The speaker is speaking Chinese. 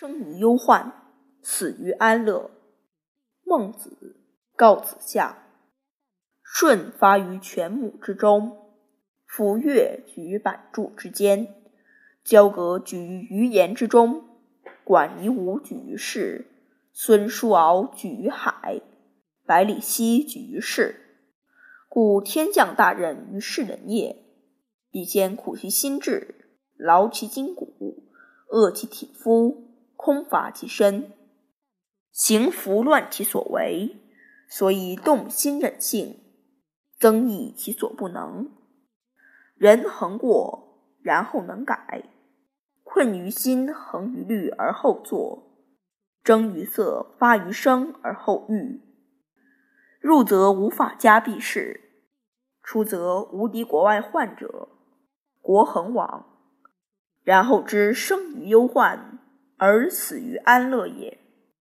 生于忧患，死于安乐。孟子告子夏：舜发于犬母之中，夫乐举于板柱之间，交葛举于鱼盐之中，管夷吾举于市，孙叔敖举于海，百里奚举于市。故天降大任于世人也，必先苦其心志，劳其筋骨，饿其体肤。空乏其身，行拂乱其所为，所以动心忍性，增益其所不能。人恒过，然后能改；困于心，恒于虑而后作；征于色，发于声而后喻。入则无法家必士，出则无敌国外患者，国恒亡。然后知生于忧患。而死于安乐也。